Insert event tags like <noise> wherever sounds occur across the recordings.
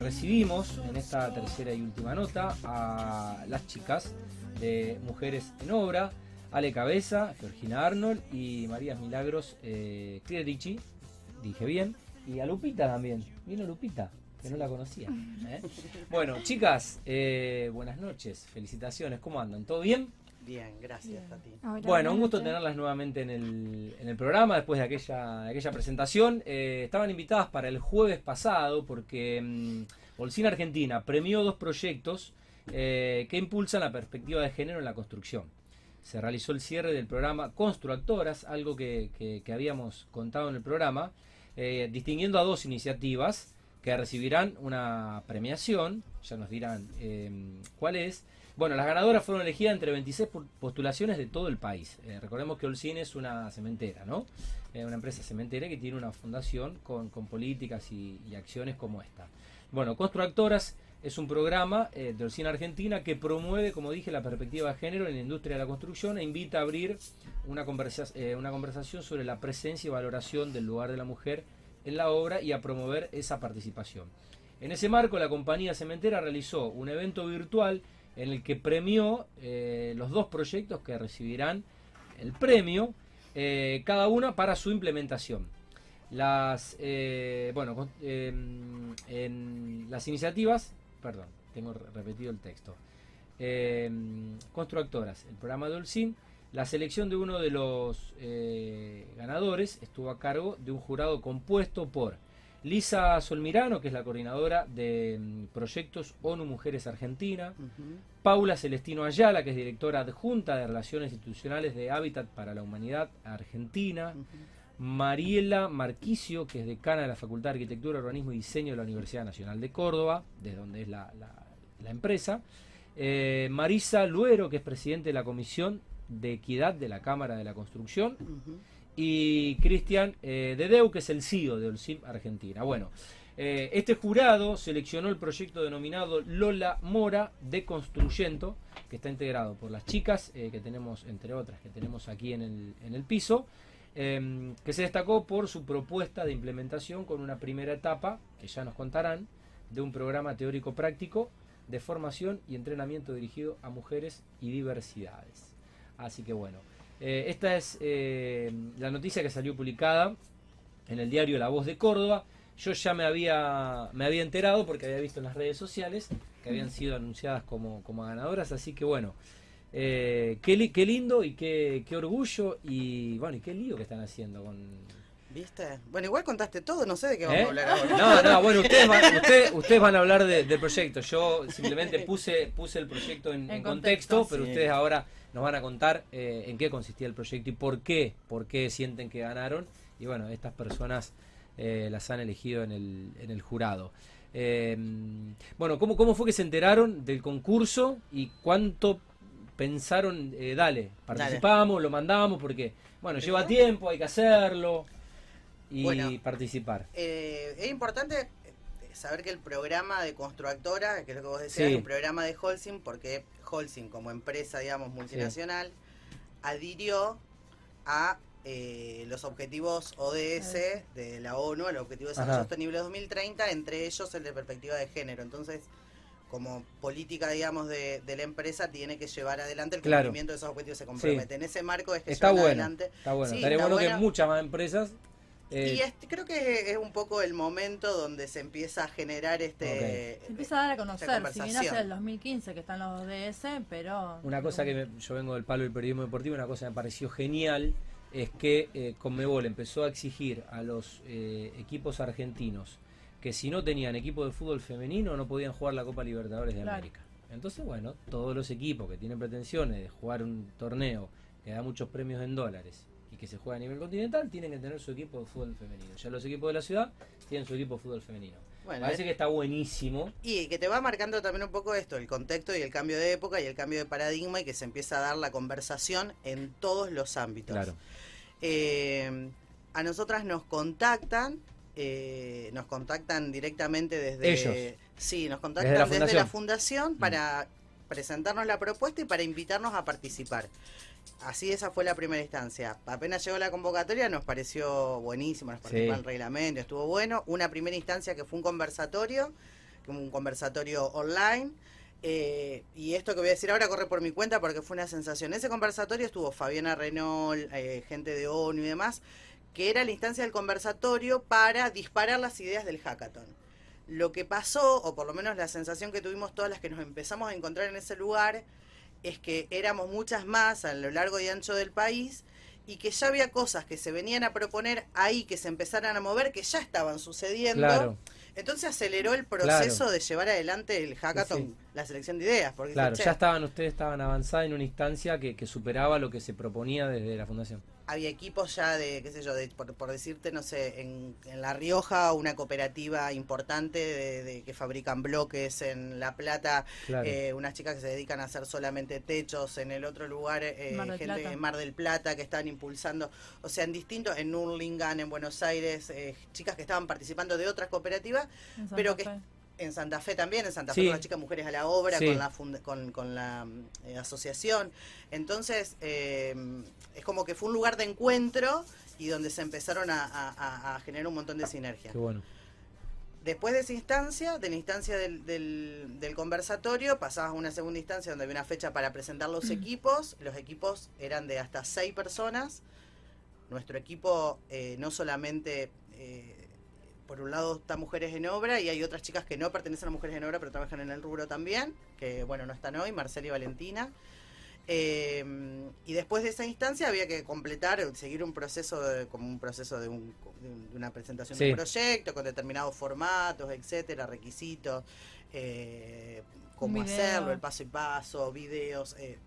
Recibimos en esta tercera y última nota a las chicas de Mujeres en Obra, Ale Cabeza, Georgina Arnold y María Milagros eh, dije bien, y a Lupita también. Vino Lupita, que no la conocía. ¿eh? Bueno, chicas, eh, buenas noches, felicitaciones, ¿cómo andan? ¿Todo bien? Bien, gracias Tati. bueno, un gusto tenerlas nuevamente en el, en el programa después de aquella, aquella presentación. Eh, estaban invitadas para el jueves pasado porque um, Argentina premió dos proyectos eh, que impulsan la perspectiva de género en la construcción. Se realizó el cierre del programa Constructoras, algo que, que, habíamos contado en el programa, eh, distinguiendo a dos iniciativas que recibirán una premiación, ya nos dirán cuál es, bueno, las ganadoras fueron elegidas entre 26 postulaciones de todo el país. Eh, recordemos que Olcine es una cementera, ¿no? Es una empresa cementera que tiene una fundación con, políticas y, acciones como esta. Bueno, Constructoras es un programa eh, de Olcine Argentina que promueve, como dije, la perspectiva de género en la industria de la construcción e invita a abrir una, eh, una conversación sobre la presencia y valoración del lugar de la mujer en la obra y a promover esa participación. En ese marco, la compañía cementera realizó un evento virtual en el que premió eh, los dos proyectos que recibirán el premio, eh, cada uno para su implementación. Las, eh, bueno, em, las iniciativas, perdón, tengo repetido el texto. Em, constructoras, el programa de Olsin, la selección de uno de los ganadores estuvo a cargo de un jurado compuesto por Lisa Solmirano, que es la coordinadora de mm, proyectos ONU Mujeres Argentina. Paula Celestino Ayala, que es directora adjunta de Relaciones Institucionales de Hábitat para la Humanidad Argentina. Mariela Marquicio, que es decana de la Facultad de Arquitectura, Urbanismo y Diseño de la Universidad Nacional de Córdoba, de donde es la, empresa. Eh, Marisa Luero, que es presidente de la Comisión de Equidad de la Cámara de la Construcción y Cristian eh, Dedeu, que es el CEO de Olsim Argentina. Bueno, eh, este jurado seleccionó el proyecto denominado Lola Mora de Construyento, que está integrado por las chicas, eh, que tenemos, entre otras, que tenemos aquí en el, en el piso, em, que se destacó por su propuesta de implementación con una primera etapa, que ya nos contarán, de un programa teórico práctico de formación y entrenamiento dirigido a mujeres y diversidades. Así que bueno. Eh, esta es eh, la noticia que salió publicada en el diario La Voz de Córdoba. Yo ya me había, me había enterado porque había visto en las redes sociales que habían sido anunciadas como, como ganadoras, así que bueno, eh, qué, qué, lindo y qué, qué, orgullo y bueno, y qué lío que están haciendo con... ¿Viste? Bueno, igual contaste todo, no sé de qué vamos a hablar ahora. No, no, bueno, ustedes van, ustedes, van a hablar del proyecto. Yo simplemente puse, puse el proyecto en, contexto, pero ustedes ahora nos van a contar eh, en qué consistía el proyecto y por qué, por qué sienten que ganaron. Y bueno, estas personas eh, las han elegido en el, en el jurado. Em, bueno, ¿cómo, ¿cómo fue que se enteraron del concurso y cuánto pensaron, eh, dale, participamos, lo mandamos, porque, bueno, lleva tiempo, hay que hacerlo y participar. es importante saber que el programa de Constructora, que es lo que vos decías, es un programa de Holcim, porque Holcim, como empresa, digamos, multinacional, adhirió a eh, los objetivos ODS de la ONU, el Objetivo de Desarrollo Sostenible 2030, entre ellos el de perspectiva de género. Entonces, como política, digamos, de, la empresa, tiene que llevar adelante el cumplimiento de esos objetivos se compromete. En ese marco es que está bueno, adelante. Está bueno. Estaría bueno que muchas más empresas y eh, este, creo que es un poco el momento donde se empieza a generar este. Se empieza a dar a conocer, si bien hace el 2015 que están los DS, pero. Una cosa que yo vengo del palo del periodismo deportivo, una cosa que me pareció genial es que eh, Conmebol empezó a exigir a los eh, equipos argentinos que si no tenían equipo de fútbol femenino no podían jugar la Copa Libertadores de América. Entonces, bueno, todos los equipos que tienen pretensiones de jugar un torneo que da muchos premios en dólares que se juega a nivel continental tienen que tener su equipo de fútbol femenino. Ya los equipos de la ciudad tienen su equipo de fútbol femenino. Bueno, Parece que está buenísimo. Y que te va marcando también un poco esto, el contexto y el cambio de época y el cambio de paradigma y que se empieza a dar la conversación en todos los ámbitos. Claro. Eh, a nosotras nos contactan, eh, nos contactan directamente desde... Ellos. Sí, nos contactan desde la fundación, mm. para presentarnos la propuesta y para invitarnos a participar. Así esa fue la primera instancia. Apenas llegó la convocatoria nos pareció buenísimo, nos participó el reglamento, estuvo bueno. Una primera instancia que fue un conversatorio un conversatorio online. Eh, y esto que voy a decir ahora corre por mi cuenta porque fue una sensación. ese conversatorio estuvo Fabiana Renault, eh, gente de ONU y demás, que era la instancia del conversatorio para disparar las ideas del hackathon. Lo que pasó, o por lo menos la sensación que tuvimos todas las que nos empezamos a encontrar en ese lugar, es que éramos muchas más a lo largo y ancho del país y que ya había cosas que se venían a proponer ahí, que se empezaran a mover, que ya estaban sucediendo. Entonces aceleró el proceso de llevar adelante el hackathon, la selección de ideas. Porque claro, ya estaban, ustedes estaban avanzados en una instancia que, que superaba lo que se proponía desde la fundación. Había equipos ya de, qué sé yo, de, por, decirte, no sé, en, La Rioja, una cooperativa importante de, que fabrican bloques, en La Plata, eh, unas chicas que se dedican a hacer solamente techos, en el otro lugar, eh, gente de Mar del Plata que estaban impulsando, o sea, en distintos, en Urlingan, en Buenos Aires, eh, chicas que estaban participando de otras cooperativas, pero que en Santa Fe también, en Santa Fe con las chicas Mujeres a la Obra, con la, con, con la eh, asociación. Entonces, eh, es como que fue un lugar de encuentro y donde se empezaron a, generar un montón de sinergia. Qué bueno. Después de esa instancia, de la instancia del, del, conversatorio, pasabas a una segunda instancia donde había una fecha para presentar los equipos. Los equipos eran de hasta seis personas. Nuestro equipo eh, no solamente por un lado está Mujeres en Obra y hay otras chicas que no pertenecen a Mujeres en Obra pero trabajan en el rubro también, que bueno, no están hoy, Marcela y Valentina. Eh, y después de esa instancia había que completar, seguir un proceso como un proceso de, una presentación de un proyecto con determinados formatos, etcétera, requisitos, eh, cómo hacerlo, el paso y paso, videos, eh,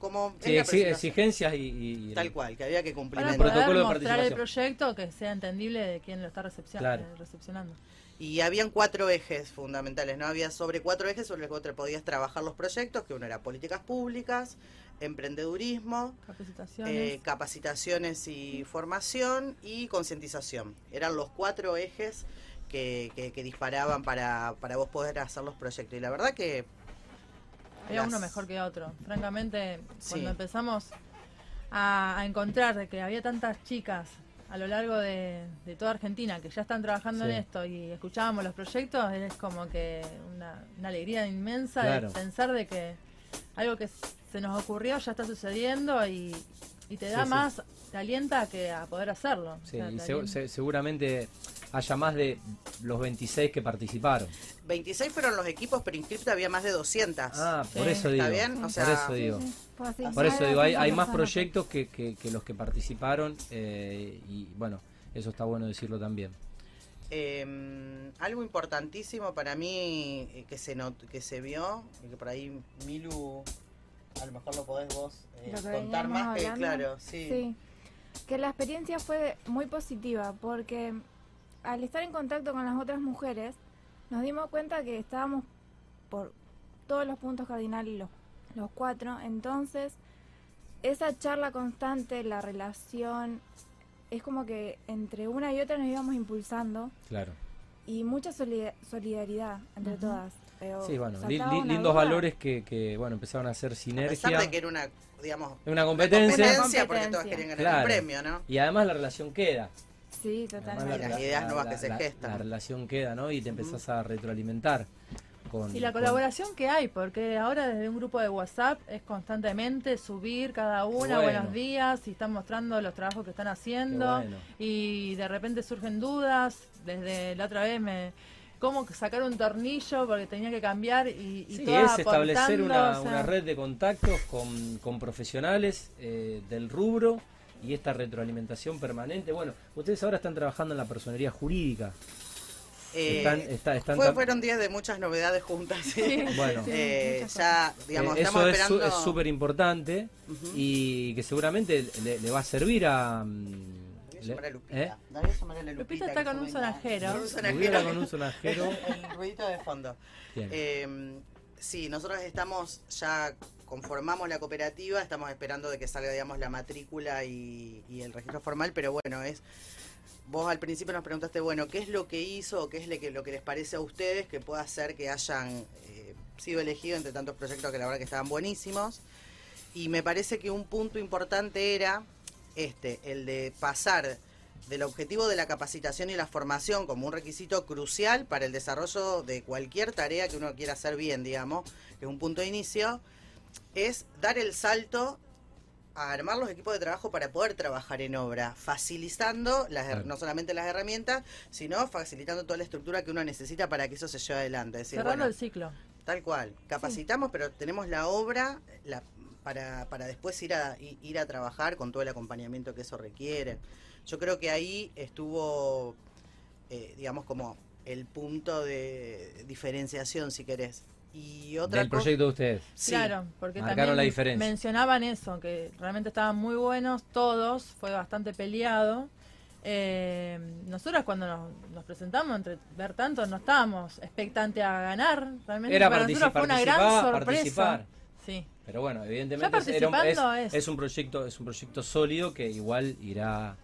como exigencias y, tal cual que había que cumplir el protocolo de mostrar el proyecto que sea entendible de quién lo está recepcionando. Y habían cuatro ejes fundamentales no había sobre cuatro ejes sobre los que podías trabajar los proyectos que uno era políticas públicas emprendedurismo capacitaciones, eh, capacitaciones y formación y concientización. Eran los cuatro ejes que, que, disparaban para, para vos poder hacer los proyectos. Y la verdad que había uno mejor que otro. Francamente, cuando empezamos a, encontrar de que había tantas chicas a lo largo de, toda Argentina que ya están trabajando en esto y escuchábamos los proyectos, es como que una, alegría inmensa de pensar de que algo que se nos ocurrió ya está sucediendo y, te da más, te alienta que a poder hacerlo. Sí, y seguramente haya más de los 26 que participaron. 26 fueron los equipos, pero inscriptos había más de 200. Ah, por eso digo. ¿Está bien? por eso digo. por eso digo, hay, más proyectos que, que, los que participaron eh, y bueno, eso está bueno decirlo también. Em, algo importantísimo para mí eh, que se que se vio, y que por ahí Milu, a lo mejor lo podés vos eh, contar más, que claro, sí. sí. Que la experiencia fue muy positiva porque al estar en contacto con las otras mujeres, nos dimos cuenta que estábamos por todos los puntos cardinales, los, los cuatro. Entonces, esa charla constante, la relación, es como que entre una y otra nos íbamos impulsando. Claro. Y mucha solidaridad entre todas. sí, bueno, lindos valores que, que, bueno, empezaron a hacer sinergia. A pesar de que era una, digamos, una competencia. porque todas querían ganar premio, ¿no? Y además la relación queda. Sí, totalmente. las ideas nuevas que se gestan. La relación queda, ¿no? Y te empezás a retroalimentar. Con, y la colaboración que hay, porque ahora desde un grupo de WhatsApp es constantemente subir cada una, buenos días, y están mostrando los trabajos que están haciendo, y de repente surgen dudas, desde la otra vez me cómo sacar un tornillo porque tenía que cambiar y, y sí, es establecer una, una, red de contactos con, con profesionales eh, del rubro y esta retroalimentación permanente. Bueno, ustedes ahora están trabajando en la personería jurídica. Eh, fueron días de muchas novedades juntas. <laughs> bueno, eh, ya, digamos, eh, eso es súper importante y que seguramente le, va a servir a. Mm, Lupita. Lupita. está con un sonajero. Con un sonajero. con un sonajero. El ruidito de fondo. sí, nosotros estamos ya conformamos la cooperativa, estamos esperando de que salga, digamos, la matrícula y, el registro formal, pero bueno, es... Vos al principio nos preguntaste, bueno, ¿qué es lo que hizo o qué es lo que, les parece a ustedes que pueda hacer que hayan eh, sido elegidos entre tantos proyectos que la verdad que estaban buenísimos? Y me parece que un punto importante era este, el de pasar del objetivo de la capacitación y la formación como un requisito crucial para el desarrollo de cualquier tarea que uno quiera hacer bien, digamos, que es un punto de inicio, es dar el salto a armar los equipos de trabajo para poder trabajar en obra, facilitando las, no solamente las herramientas, sino facilitando toda la estructura que uno necesita para que eso se lleve adelante. Cerrando el ciclo. Tal cual. Capacitamos, pero tenemos la obra la, para, para después ir a, ir a trabajar con todo el acompañamiento que eso requiere. Yo creo que ahí estuvo, eh, digamos, como el punto de diferenciación, si querés. Y otra Del proyecto de ustedes. Claro, porque también la diferencia. mencionaban eso, que realmente estaban muy buenos todos, fue bastante peleado. Eh, nosotros cuando nos, presentamos entre ver tanto no estábamos expectantes a ganar, realmente Era para nosotros fue una gran sorpresa. Sí. Pero bueno, evidentemente es, es, un proyecto es un proyecto sólido que igual irá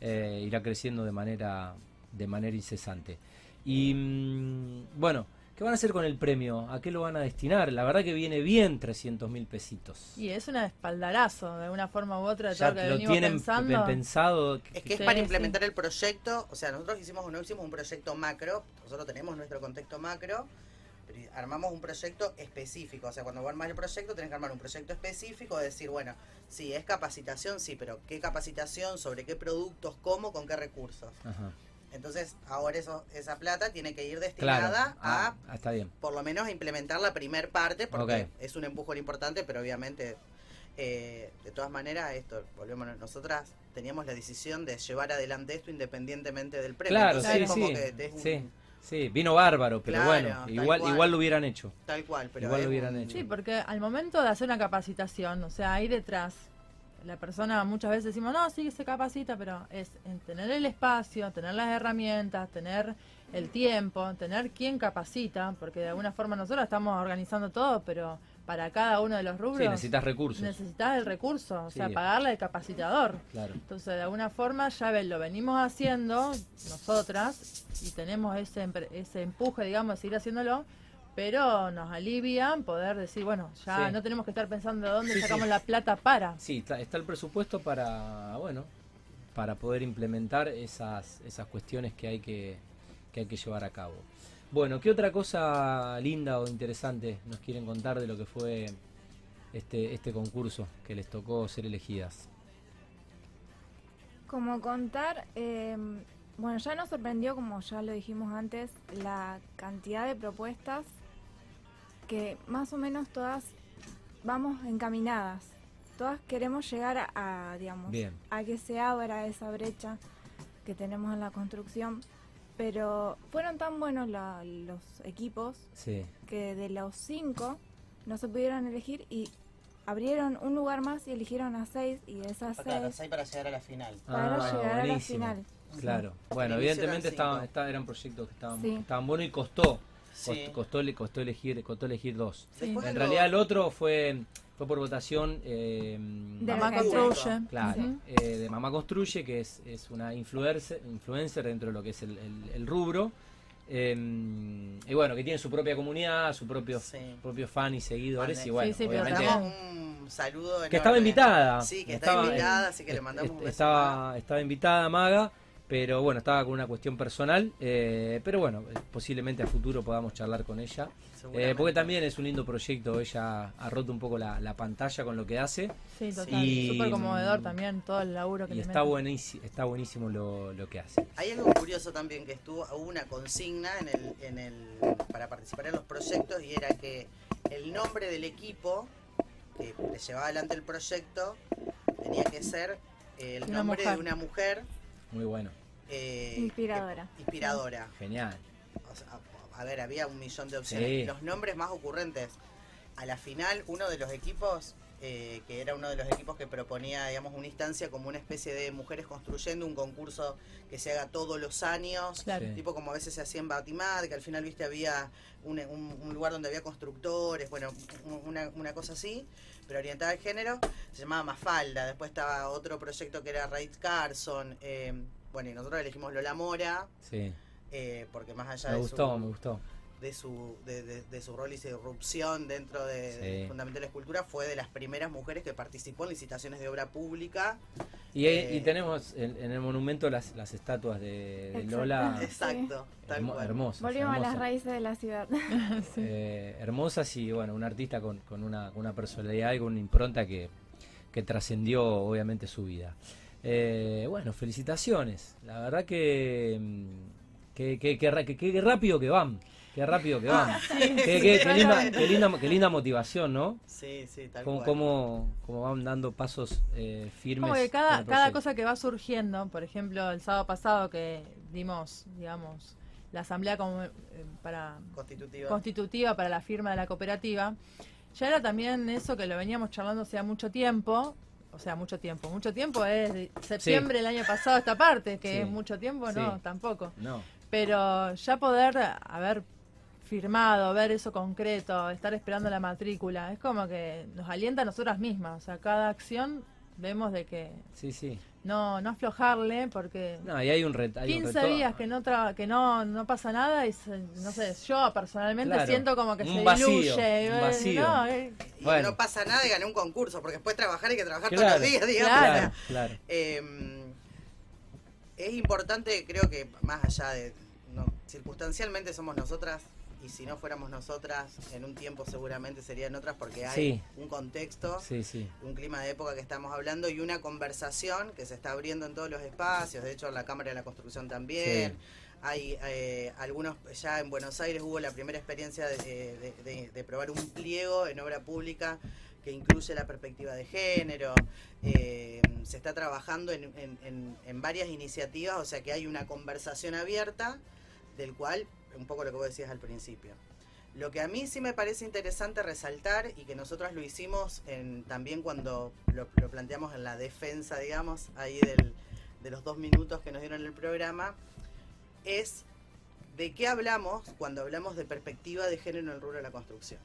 eh, irá creciendo de manera de manera incesante. Y mm, bueno, ¿Qué van a hacer con el premio? ¿A qué lo van a destinar? La verdad que viene bien 300 mil pesitos. Y es un espaldarazo, de una forma u otra, de todo lo que lo tienen pensando. pensado. Es que es para implementar el proyecto, o sea, nosotros hicimos, no hicimos un proyecto macro, nosotros tenemos nuestro contexto macro, pero armamos un proyecto específico. O sea, cuando armas el proyecto, tenés que armar un proyecto específico, decir, bueno, sí, es capacitación, sí, pero ¿qué capacitación? ¿Sobre qué productos? ¿Cómo? ¿Con qué recursos? Ajá. Entonces, ahora eso, esa plata tiene que ir destinada a, ah, está bien. por lo menos, implementar la primer parte, porque es un empujón importante, pero obviamente, eh, de todas maneras, esto, volvemos, nosotras teníamos la decisión de llevar adelante esto independientemente del premio. Claro, sí, sí, sí. vino bárbaro, pero bueno, igual, igual lo hubieran hecho. Tal cual, pero igual lo hubieran hecho. Sí, porque al momento de hacer una capacitación, o sea, ahí detrás la persona muchas veces decimos, no, sí, se capacita, pero es en tener el espacio, tener las herramientas, tener el tiempo, tener quien capacita, porque de alguna forma nosotros estamos organizando todo, pero para cada uno de los rubros. Sí, necesitas recursos. Necesitas el recurso, o sea, pagarle al capacitador. Claro. Entonces, de alguna forma, ya ves, lo venimos haciendo nosotras y tenemos ese, ese empuje, digamos, de seguir haciéndolo pero nos alivian poder decir, bueno, ya no tenemos que estar pensando de dónde sacamos la plata para. Sí, está, el presupuesto para, bueno, para poder implementar esas, esas cuestiones que hay que, que hay que llevar a cabo. Bueno, ¿qué otra cosa linda o interesante nos quieren contar de lo que fue este, este concurso que les tocó ser elegidas? Como contar, eh, bueno, ya nos sorprendió, como ya lo dijimos antes, la cantidad de propuestas que más o menos todas vamos encaminadas. Todas queremos llegar a, digamos, a que se abra esa brecha que tenemos en la construcción. Pero fueron tan buenos los equipos que de los cinco no se pudieron elegir y abrieron un lugar más y eligieron a seis y de esas seis, para llegar a la final. Para ah, llegar a la final. Claro. Bueno, evidentemente estaban, eran proyectos que estaban, estaban buenos y costó Costó, costó, elegir, costó elegir dos. en realidad el otro fue fue por votación eh, de Mamá Construye. Claro, eh, de Mamá Construye, que es, es una influencer, influencer dentro de lo que es el, rubro. Eh, y bueno, que tiene su propia comunidad, su propio, propio fan y seguidores. y bueno, obviamente. Un saludo Que estaba invitada. Sí, que estaba, invitada, así que le mandamos un Estaba, estaba invitada Maga. Pero bueno, estaba con una cuestión personal. Eh, pero bueno, posiblemente a futuro podamos charlar con ella. Eh, porque también es un lindo proyecto. Ella ha roto un poco la, pantalla con lo que hace. Sí, total. Y, Súper conmovedor también todo el laburo que y está buenísimo, está buenísimo lo, lo, que hace. Hay algo curioso también que estuvo hubo una consigna en el, en el, para participar en los proyectos y era que el nombre del equipo que le llevaba adelante el proyecto tenía que ser el nombre de una mujer muy bueno. Eh, inspiradora. inspiradora. Genial. a ver, había un millón de opciones. Los nombres más ocurrentes. A la final, uno de los equipos, eh, que era uno de los equipos que proponía, digamos, una instancia como una especie de mujeres construyendo un concurso que se haga todos los años, tipo como a veces se hacía en Batimad, que al final, viste, había un, lugar donde había constructores, bueno, una, una cosa así pero orientada al género, se llamaba Mafalda. Después estaba otro proyecto que era Raid Carson. Eh, bueno, y nosotros elegimos Lola Mora. Sí. Eh, porque más allá me de gustó, me gustó. De su, de, su rol y su irrupción dentro de, Fundamental Escultura fue de las primeras mujeres que participó en licitaciones de obra pública. Y, eh, tenemos en, el monumento las, las estatuas de, Lola. <laughs> Exacto, hermosas. Volvimos a las raíces de la ciudad. <laughs> Eh, hermosas y bueno, un artista con, una, una, personalidad y con una impronta que, que trascendió obviamente su vida. Eh, bueno, felicitaciones. La verdad que, mm, que, que rápido que van. Qué rápido que van. qué, linda, qué, linda, motivación, ¿no? Sí, sí, tal cual. Cómo, van dando pasos eh, firmes. Como que cada, cada cosa que va surgiendo, por ejemplo, el sábado pasado que dimos, digamos, la asamblea como, eh, para constitutiva. constitutiva para la firma de la cooperativa, ya era también eso que lo veníamos charlando hace mucho tiempo, o sea, mucho tiempo. Mucho tiempo es septiembre del año pasado esta parte, que es mucho tiempo, no, tampoco. No. Pero ya poder haber firmado, ver eso concreto, estar esperando la matrícula, es como que nos alienta a nosotras mismas. O sea, cada acción vemos de que sí, sí. no no aflojarle porque no, y hay un 15 días que no que no no pasa nada y no sé, yo personalmente siento como que se diluye, un vacío. No, y no pasa nada y gané un concurso, porque después trabajar hay que trabajar todos los días, digamos. Claro, em, es importante, creo que más allá de no, circunstancialmente somos nosotras y si no fuéramos nosotras, en un tiempo seguramente serían otras porque hay un contexto, un clima de época que estamos hablando y una conversación que se está abriendo en todos los espacios, de hecho en la Cámara de la Construcción también. Hay eh, algunos, ya en Buenos Aires hubo la primera experiencia de, probar un pliego en obra pública que incluye la perspectiva de género. Eh, se está trabajando en varias iniciativas, o sea que hay una conversación abierta del cual un poco lo que vos decías al principio. Lo que a mí sí me parece interesante resaltar y que nosotros lo hicimos en, también cuando lo, planteamos en la defensa, digamos, ahí de los dos minutos que nos dieron el programa, es de qué hablamos cuando hablamos de perspectiva de género en el rubro de la construcción.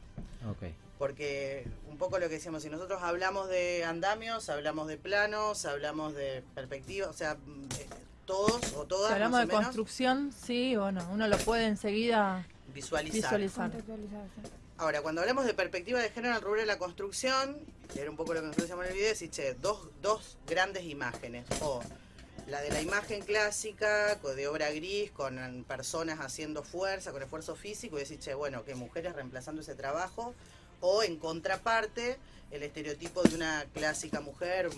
Okay. Porque un poco lo que decíamos, si nosotros hablamos de andamios, hablamos de planos, hablamos de perspectiva, o sea, todos o todas. Si hablamos de construcción, sí, bueno, uno lo puede enseguida visualizar. Ahora, cuando hablamos de perspectiva de género en el rubro de la construcción, que era un poco lo que nosotros decíamos en el video, es che, dos, dos grandes imágenes. O la de la imagen clásica, de obra gris, con personas haciendo fuerza, con esfuerzo físico, y decir, che, bueno, que mujeres reemplazando ese trabajo. O en contraparte, el estereotipo de una clásica mujer.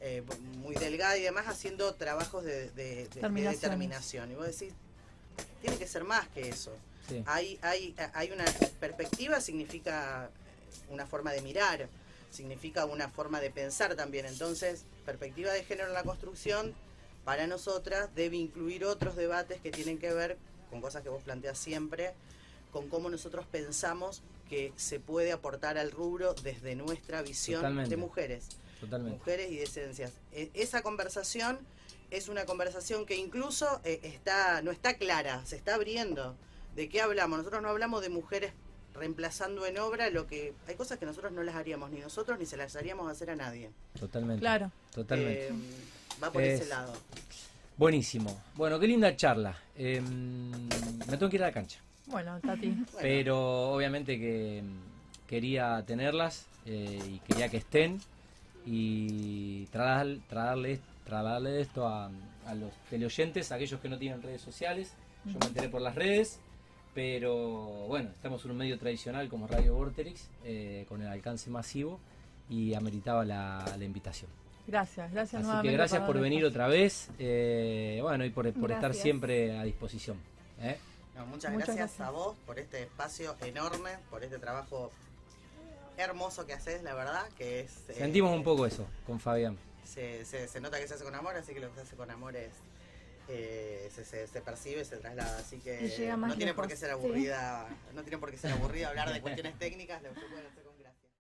Eh, muy delgada y demás, haciendo trabajos de, determinación. Y vos decís, tiene que ser más que eso. Hay, hay, hay una perspectiva, significa una forma de mirar, significa una forma de pensar también. Entonces, perspectiva de género en la construcción, para nosotras, debe incluir otros debates que tienen que ver con cosas que vos planteas siempre, con cómo nosotros pensamos que se puede aportar al rubro desde nuestra visión de mujeres. Mujeres y decencias. E, esa conversación es una conversación que incluso eh, está no está clara, se está abriendo. ¿De qué hablamos? Nosotros no hablamos de mujeres reemplazando en obra lo que hay cosas que nosotros no las haríamos ni nosotros ni se las haríamos hacer a nadie. Totalmente. Claro. Totalmente. Eh, va por ese lado. Buenísimo. Bueno, qué linda charla. Em, me tengo que ir a la cancha. Bueno, Tati. Pero obviamente que quería tenerlas eh, y quería que estén y trasladarle, trasladarle esto a, los teleoyentes, a aquellos que no tienen redes sociales. Yo me enteré por las redes, pero bueno, estamos en un medio tradicional como Radio Vorterix, eh, con el alcance masivo y ameritaba la, invitación. Gracias, gracias Así que gracias por venir otra vez, eh, bueno, y por, estar siempre a disposición. ¿eh? muchas, gracias a vos por este espacio enorme, por este trabajo hermoso que haces, la verdad, que es... Sentimos un poco eso con Fabián. Se, se, nota que se hace con amor, así que lo que se hace con amor es... Eh, se, se, percibe, se traslada, así que no tiene por qué ser aburrida, no tiene por qué ser aburrida hablar de cuestiones técnicas, lo que pueden hacer